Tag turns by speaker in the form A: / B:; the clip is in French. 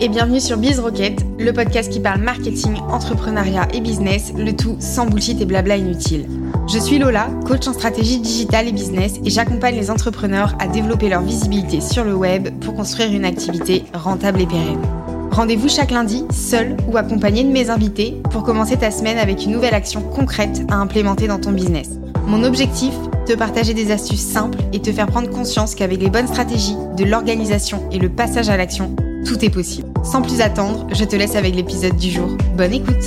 A: et bienvenue sur Biz Rocket, le podcast qui parle marketing, entrepreneuriat et business, le tout sans bullshit et blabla inutile. Je suis Lola, coach en stratégie digitale et business et j'accompagne les entrepreneurs à développer leur visibilité sur le web pour construire une activité rentable et pérenne. Rendez-vous chaque lundi, seul ou accompagné de mes invités, pour commencer ta semaine avec une nouvelle action concrète à implémenter dans ton business. Mon objectif te partager des astuces simples et te faire prendre conscience qu'avec les bonnes stratégies, de l'organisation et le passage à l'action, tout est possible. Sans plus attendre, je te laisse avec l'épisode du jour. Bonne écoute